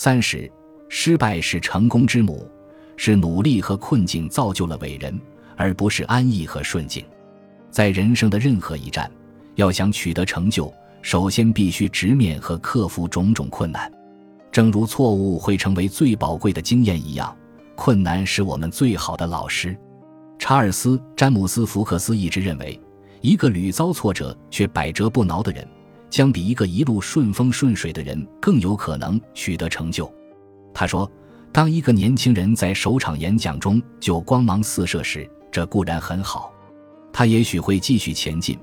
三十，失败是成功之母，是努力和困境造就了伟人，而不是安逸和顺境。在人生的任何一站，要想取得成就，首先必须直面和克服种种困难。正如错误会成为最宝贵的经验一样，困难是我们最好的老师。查尔斯·詹姆斯·福克斯一直认为，一个屡遭挫折却百折不挠的人。将比一个一路顺风顺水的人更有可能取得成就。他说：“当一个年轻人在首场演讲中就光芒四射时，这固然很好，他也许会继续前进，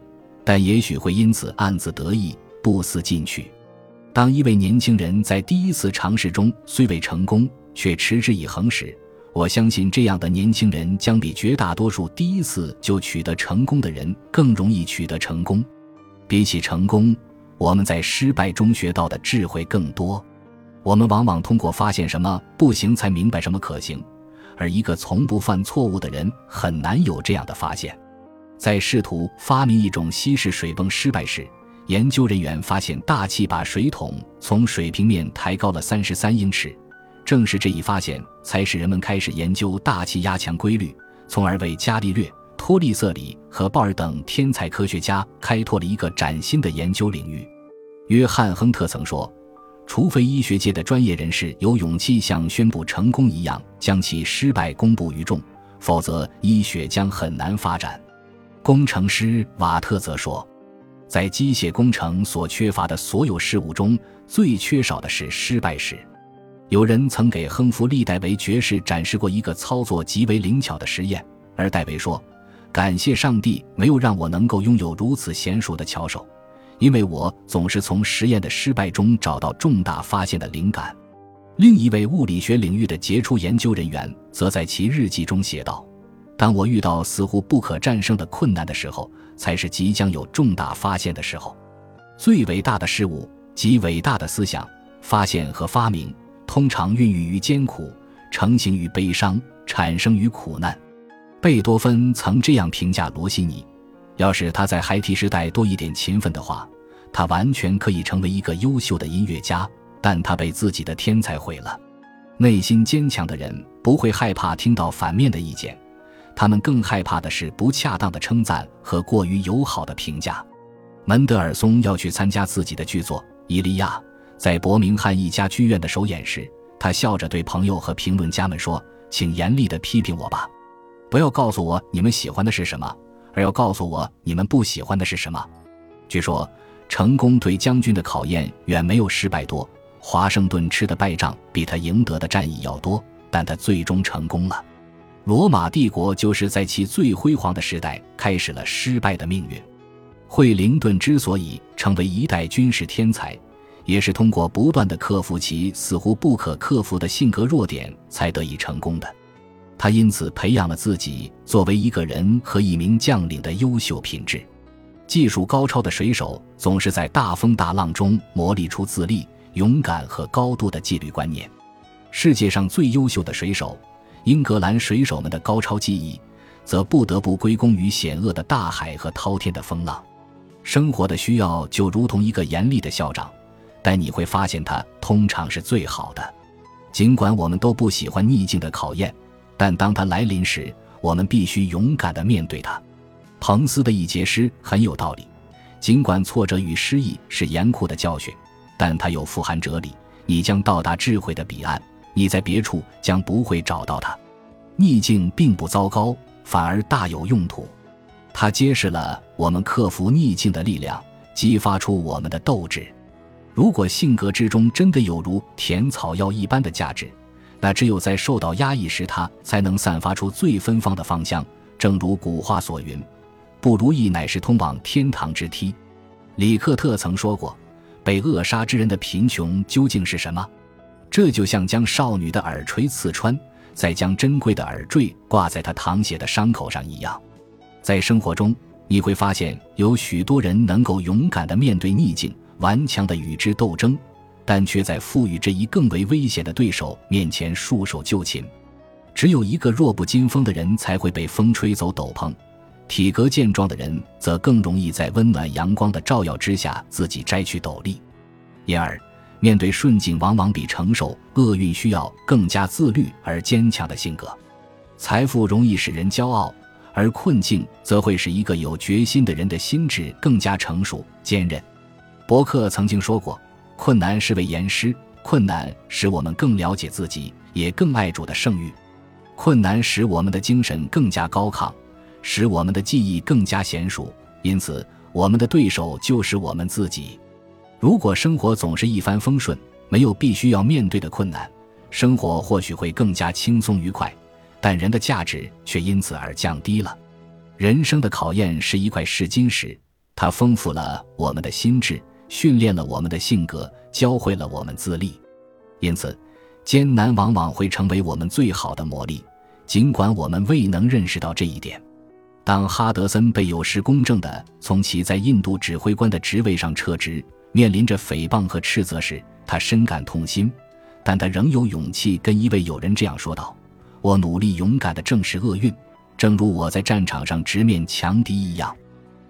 但也许会因此暗自得意，不思进取。当一位年轻人在第一次尝试中虽未成功，却持之以恒时，我相信这样的年轻人将比绝大多数第一次就取得成功的人更容易取得成功。比起成功。”我们在失败中学到的智慧更多。我们往往通过发现什么不行，才明白什么可行。而一个从不犯错误的人，很难有这样的发现。在试图发明一种稀释水泵失败时，研究人员发现大气把水桶从水平面抬高了三十三英尺。正是这一发现，才使人们开始研究大气压强规律，从而为伽利略。托利瑟里和鲍尔等天才科学家开拓了一个崭新的研究领域。约翰·亨特曾说：“除非医学界的专业人士有勇气像宣布成功一样将其失败公布于众，否则医学将很难发展。”工程师瓦特则说：“在机械工程所缺乏的所有事物中，最缺少的是失败史。”有人曾给亨弗利·戴维爵士展示过一个操作极为灵巧的实验，而戴维说。感谢上帝，没有让我能够拥有如此娴熟的巧手，因为我总是从实验的失败中找到重大发现的灵感。另一位物理学领域的杰出研究人员则在其日记中写道：“当我遇到似乎不可战胜的困难的时候，才是即将有重大发现的时候。最伟大的事物及伟大的思想、发现和发明，通常孕育于艰苦，成型于悲伤，产生于苦难。”贝多芬曾这样评价罗西尼：“要是他在孩提时代多一点勤奋的话，他完全可以成为一个优秀的音乐家。但他被自己的天才毁了。”内心坚强的人不会害怕听到反面的意见，他们更害怕的是不恰当的称赞和过于友好的评价。门德尔松要去参加自己的剧作《伊利亚》在伯明翰一家剧院的首演时，他笑着对朋友和评论家们说：“请严厉地批评我吧。”不要告诉我你们喜欢的是什么，而要告诉我你们不喜欢的是什么。据说，成功对将军的考验远没有失败多。华盛顿吃的败仗比他赢得的战役要多，但他最终成功了。罗马帝国就是在其最辉煌的时代开始了失败的命运。惠灵顿之所以成为一代军事天才，也是通过不断的克服其似乎不可克服的性格弱点才得以成功的。他因此培养了自己作为一个人和一名将领的优秀品质。技术高超的水手总是在大风大浪中磨砺出自立、勇敢和高度的纪律观念。世界上最优秀的水手——英格兰水手们的高超技艺，则不得不归功于险恶的大海和滔天的风浪。生活的需要就如同一个严厉的校长，但你会发现他通常是最好的。尽管我们都不喜欢逆境的考验。但当它来临时，我们必须勇敢地面对它。彭斯的一节诗很有道理，尽管挫折与失意是严酷的教训，但它有富含哲理。你将到达智慧的彼岸，你在别处将不会找到它。逆境并不糟糕，反而大有用途。它揭示了我们克服逆境的力量，激发出我们的斗志。如果性格之中真的有如甜草药一般的价值，那只有在受到压抑时，它才能散发出最芬芳的芳香。正如古话所云：“不如意乃是通往天堂之梯。”里克特曾说过：“被扼杀之人的贫穷究竟是什么？这就像将少女的耳垂刺穿，再将珍贵的耳坠挂在她淌血的伤口上一样。”在生活中，你会发现有许多人能够勇敢地面对逆境，顽强地与之斗争。但却在赋予这一更为危险的对手面前束手就擒。只有一个弱不禁风的人才会被风吹走斗篷，体格健壮的人则更容易在温暖阳光的照耀之下自己摘去斗笠。因而，面对顺境，往往比承受厄运需要更加自律而坚强的性格。财富容易使人骄傲，而困境则会使一个有决心的人的心智更加成熟坚韧。伯克曾经说过：“困难是位严师，困难使我们更了解自己，也更爱主的圣域。困难使我们的精神更加高亢，使我们的记忆更加娴熟。因此，我们的对手就是我们自己。如果生活总是一帆风顺，没有必须要面对的困难，生活或许会更加轻松愉快。”但人的价值却因此而降低了。人生的考验是一块试金石，它丰富了我们的心智，训练了我们的性格，教会了我们自立。因此，艰难往往会成为我们最好的磨砺，尽管我们未能认识到这一点。当哈德森被有失公正地从其在印度指挥官的职位上撤职，面临着诽谤和斥责时，他深感痛心，但他仍有勇气跟一位友人这样说道。我努力勇敢地正视厄运，正如我在战场上直面强敌一样。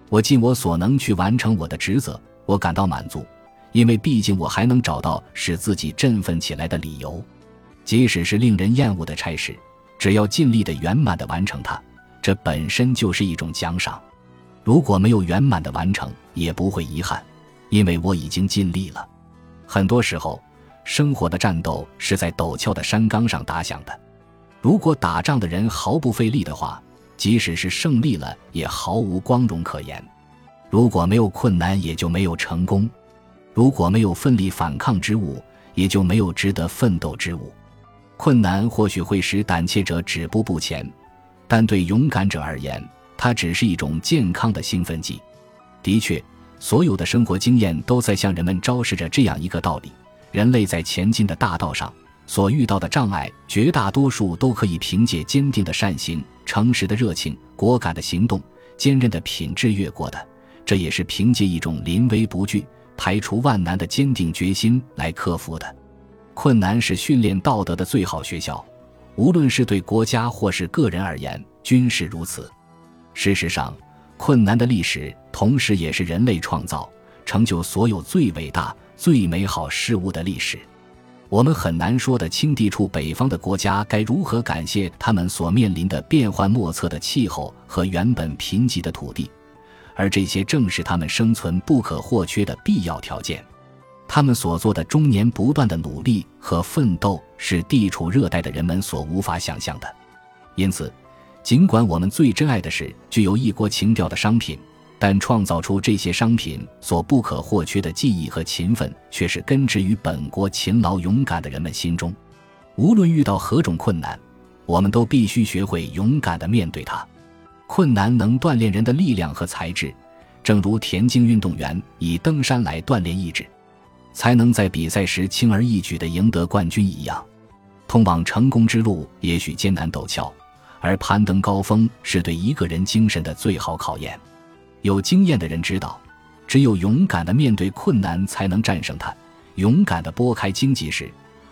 我尽我所能去完成我的职责，我感到满足，因为毕竟我还能找到使自己振奋起来的理由。即使是令人厌恶的差事，只要尽力地圆满地完成它，这本身就是一种奖赏。如果没有圆满地完成，也不会遗憾，因为我已经尽力了。很多时候，生活的战斗是在陡峭的山岗上打响的。如果打仗的人毫不费力的话，即使是胜利了，也毫无光荣可言。如果没有困难，也就没有成功；如果没有奋力反抗之物，也就没有值得奋斗之物。困难或许会使胆怯者止步不前，但对勇敢者而言，它只是一种健康的兴奋剂。的确，所有的生活经验都在向人们昭示着这样一个道理：人类在前进的大道上。所遇到的障碍，绝大多数都可以凭借坚定的善行、诚实的热情、果敢的行动、坚韧的品质越过的。这也是凭借一种临危不惧、排除万难的坚定决心来克服的。困难是训练道德的最好学校，无论是对国家或是个人而言，均是如此。事实上，困难的历史同时也是人类创造、成就所有最伟大、最美好事物的历史。我们很难说的清地处北方的国家该如何感谢他们所面临的变幻莫测的气候和原本贫瘠的土地，而这些正是他们生存不可或缺的必要条件。他们所做的终年不断的努力和奋斗，是地处热带的人们所无法想象的。因此，尽管我们最珍爱的是具有异国情调的商品。但创造出这些商品所不可或缺的技艺和勤奋，却是根植于本国勤劳勇敢的人们心中。无论遇到何种困难，我们都必须学会勇敢地面对它。困难能锻炼人的力量和才智，正如田径运动员以登山来锻炼意志，才能在比赛时轻而易举地赢得冠军一样。通往成功之路也许艰难陡峭，而攀登高峰是对一个人精神的最好考验。有经验的人知道，只有勇敢的面对困难，才能战胜它。勇敢的拨开荆棘时，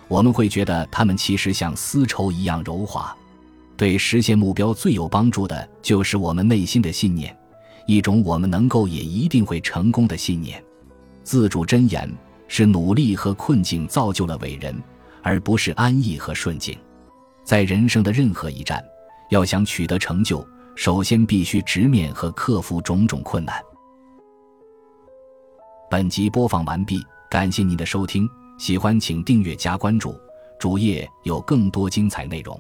我们会觉得它们其实像丝绸一样柔滑。对实现目标最有帮助的，就是我们内心的信念，一种我们能够也一定会成功的信念。自主箴言是：努力和困境造就了伟人，而不是安逸和顺境。在人生的任何一站，要想取得成就。首先，必须直面和克服种种困难。本集播放完毕，感谢您的收听，喜欢请订阅加关注，主页有更多精彩内容。